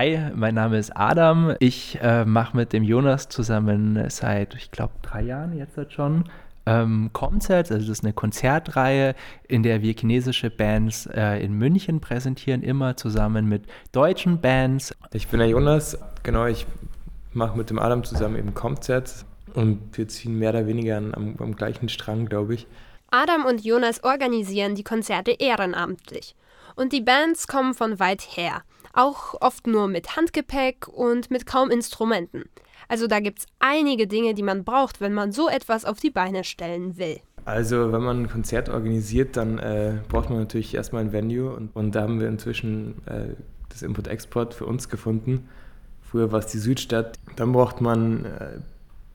Hi, mein Name ist Adam. Ich äh, mache mit dem Jonas zusammen seit, ich glaube, drei Jahren jetzt schon ähm, Concerts, also das ist eine Konzertreihe, in der wir chinesische Bands äh, in München präsentieren, immer zusammen mit deutschen Bands. Ich bin der Jonas, genau, ich mache mit dem Adam zusammen eben Concerts und wir ziehen mehr oder weniger am, am gleichen Strang, glaube ich. Adam und Jonas organisieren die Konzerte ehrenamtlich. Und die Bands kommen von weit her, auch oft nur mit Handgepäck und mit kaum Instrumenten. Also da gibt es einige Dinge, die man braucht, wenn man so etwas auf die Beine stellen will. Also wenn man ein Konzert organisiert, dann äh, braucht man natürlich erstmal ein Venue und, und da haben wir inzwischen äh, das Import-Export für uns gefunden. Früher war es die Südstadt. Dann braucht man äh,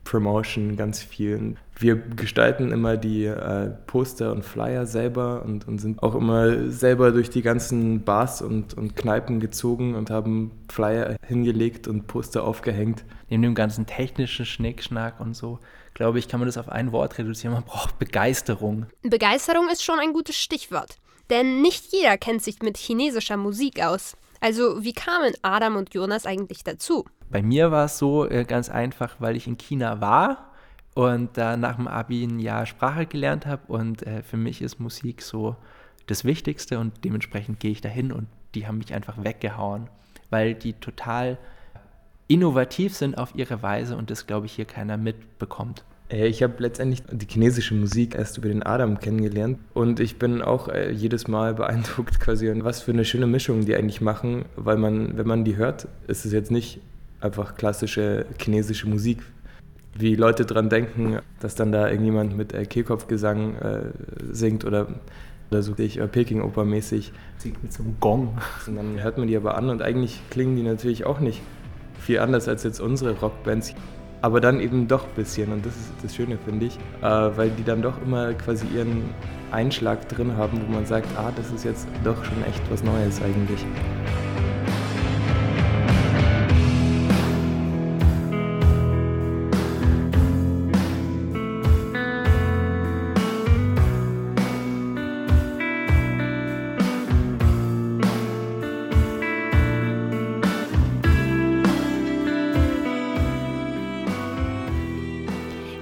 Promotion ganz viel. Wir gestalten immer die äh, Poster und Flyer selber und, und, sind auch immer selber durch die ganzen Bars und, und Kneipen gezogen und haben Flyer hingelegt und Poster aufgehängt. Neben dem ganzen technischen Schnickschnack und so, glaube ich, kann man das auf ein Wort reduzieren. Man braucht Begeisterung. Begeisterung ist schon ein gutes Stichwort. Denn nicht jeder kennt sich mit chinesischer Musik aus. Also wie kamen Adam und Jonas eigentlich dazu? Bei mir war es so äh, ganz einfach, weil ich in China war und da nach dem Abi ein Jahr Sprache gelernt habe und äh, für mich ist Musik so das Wichtigste und dementsprechend gehe ich dahin und die haben mich einfach weggehauen, weil die total innovativ sind auf ihre Weise und das glaube ich hier keiner mitbekommt. Äh, ich habe letztendlich die chinesische Musik erst über den Adam kennengelernt und ich bin auch äh, jedes Mal beeindruckt quasi, was für eine schöne Mischung die eigentlich machen, weil man, wenn man die hört, ist es jetzt nicht einfach klassische chinesische Musik. Wie Leute dran denken, dass dann da irgendjemand mit äh, Kehlkopfgesang äh, singt oder, oder so ich äh, Peking-Oper mäßig. Singt mit so einem Gong. Und dann hört man die aber an und eigentlich klingen die natürlich auch nicht viel anders als jetzt unsere Rockbands. Aber dann eben doch ein bisschen und das ist das Schöne, finde ich, äh, weil die dann doch immer quasi ihren Einschlag drin haben, wo man sagt, ah, das ist jetzt doch schon echt was Neues eigentlich.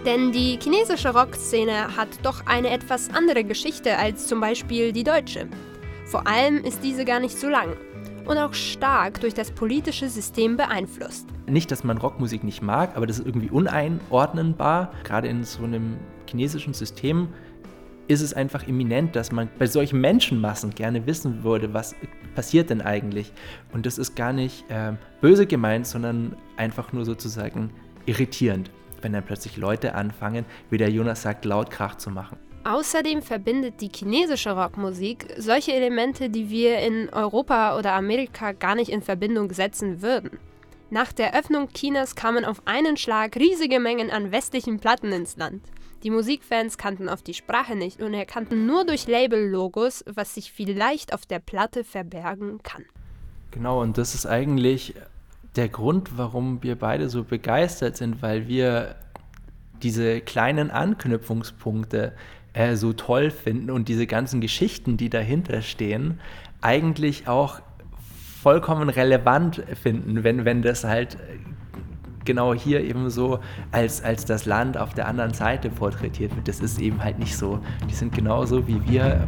Denn die chinesische Rockszene hat doch eine etwas andere Geschichte als zum Beispiel die deutsche. Vor allem ist diese gar nicht so lang und auch stark durch das politische System beeinflusst. Nicht, dass man Rockmusik nicht mag, aber das ist irgendwie uneinordnbar. Gerade in so einem chinesischen System ist es einfach eminent, dass man bei solchen Menschenmassen gerne wissen würde, was passiert denn eigentlich. Und das ist gar nicht äh, böse gemeint, sondern einfach nur sozusagen irritierend wenn dann plötzlich Leute anfangen, wie der Jonas sagt, laut Krach zu machen. Außerdem verbindet die chinesische Rockmusik solche Elemente, die wir in Europa oder Amerika gar nicht in Verbindung setzen würden. Nach der Öffnung Chinas kamen auf einen Schlag riesige Mengen an westlichen Platten ins Land. Die Musikfans kannten oft die Sprache nicht und erkannten nur durch Label-Logos, was sich vielleicht auf der Platte verbergen kann. Genau, und das ist eigentlich der Grund, warum wir beide so begeistert sind, weil wir diese kleinen Anknüpfungspunkte äh, so toll finden und diese ganzen Geschichten, die dahinter stehen, eigentlich auch vollkommen relevant finden, wenn, wenn das halt genau hier eben so als, als das Land auf der anderen Seite porträtiert wird. Das ist eben halt nicht so. Die sind genauso wie wir.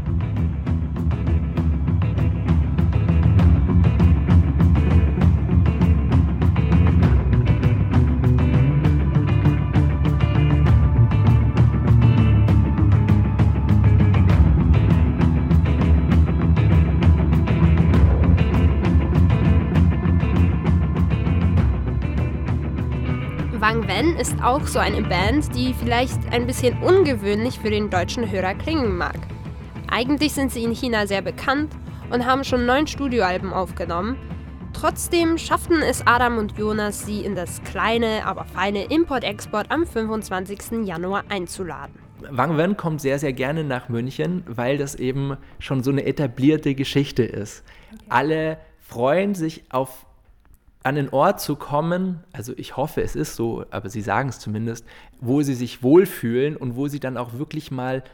Wang Wen ist auch so eine Band, die vielleicht ein bisschen ungewöhnlich für den deutschen Hörer klingen mag. Eigentlich sind sie in China sehr bekannt und haben schon neun Studioalben aufgenommen. Trotzdem schafften es Adam und Jonas, sie in das kleine, aber feine Import-Export am 25. Januar einzuladen. Wang Wen kommt sehr, sehr gerne nach München, weil das eben schon so eine etablierte Geschichte ist. Alle freuen sich auf an den Ort zu kommen, also ich hoffe, es ist so, aber sie sagen es zumindest, wo sie sich wohlfühlen und wo sie dann auch wirklich mal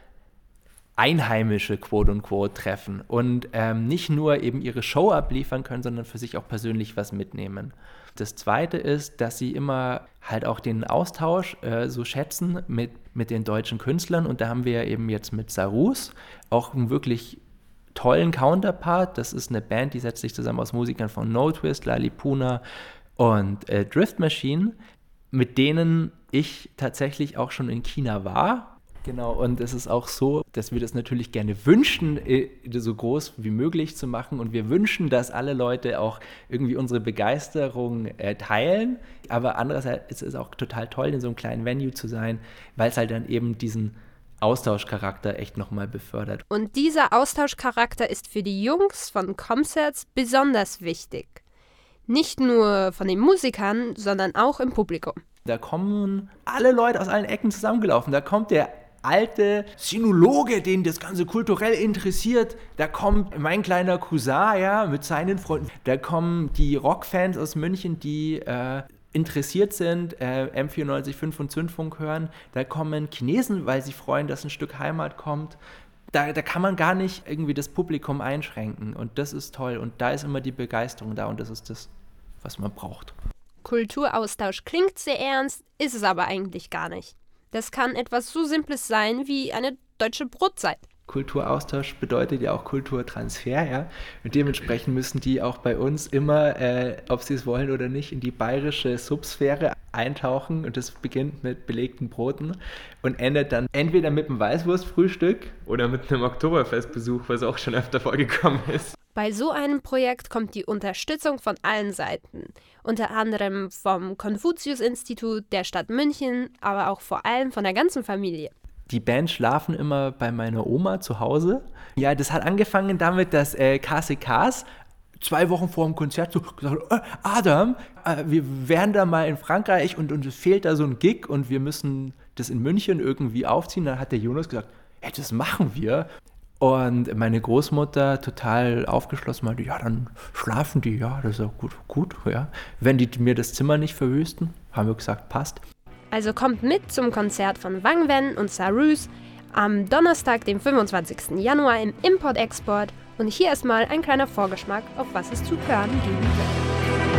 Einheimische, quote unquote, treffen und ähm, nicht nur eben ihre Show abliefern können, sondern für sich auch persönlich was mitnehmen. Das Zweite ist, dass sie immer halt auch den Austausch äh, so schätzen mit, mit den deutschen Künstlern. Und da haben wir ja eben jetzt mit Sarus auch einen wirklich tollen Counterpart. Das ist eine Band, die setzt sich zusammen aus Musikern von No Twist, Lalipuna und äh, Drift Machine, mit denen ich tatsächlich auch schon in China war Genau, und es ist auch so, dass wir das natürlich gerne wünschen, äh, so groß wie möglich zu machen. Und wir wünschen, dass alle Leute auch irgendwie unsere Begeisterung äh, teilen. Aber andererseits ist es auch total toll, in so einem kleinen Venue zu sein, weil es halt dann eben diesen Austauschcharakter echt nochmal befördert. Und dieser Austauschcharakter ist für die Jungs von Concerts besonders wichtig. Nicht nur von den Musikern, sondern auch im Publikum. Da kommen alle Leute aus allen Ecken zusammengelaufen. Da kommt der alte Sinologe, den das Ganze kulturell interessiert. Da kommt mein kleiner Cousin, ja, mit seinen Freunden. Da kommen die Rockfans aus München, die äh, interessiert sind, äh, M94.5 und Zündfunk hören. Da kommen Chinesen, weil sie freuen, dass ein Stück Heimat kommt. Da, da kann man gar nicht irgendwie das Publikum einschränken. Und das ist toll. Und da ist immer die Begeisterung da. Und das ist das, was man braucht. Kulturaustausch klingt sehr ernst, ist es aber eigentlich gar nicht. Das kann etwas so Simples sein wie eine deutsche Brotzeit. Kulturaustausch bedeutet ja auch Kulturtransfer, ja. Und dementsprechend müssen die auch bei uns immer, äh, ob sie es wollen oder nicht, in die bayerische Subsphäre eintauchen. Und das beginnt mit belegten Broten und endet dann entweder mit einem Weißwurstfrühstück oder mit einem Oktoberfestbesuch, was auch schon öfter vorgekommen ist. Bei so einem Projekt kommt die Unterstützung von allen Seiten, unter anderem vom Konfuzius-Institut, der Stadt München, aber auch vor allem von der ganzen Familie. Die Band schlafen immer bei meiner Oma zu Hause. Ja, das hat angefangen damit, dass äh, KCKs zwei Wochen vor dem Konzert so gesagt äh, Adam, äh, wir wären da mal in Frankreich und uns fehlt da so ein Gig und wir müssen das in München irgendwie aufziehen. Dann hat der Jonas gesagt, hey, das machen wir. Und meine Großmutter total aufgeschlossen meinte, ja, dann schlafen die, ja, das ist auch gut, gut, ja. Wenn die mir das Zimmer nicht verwüsten, haben wir gesagt, passt. Also kommt mit zum Konzert von Wang Wen und Sarus am Donnerstag, dem 25. Januar im Import-Export. Und hier erstmal ein kleiner Vorgeschmack, auf was es zu hören geben wird.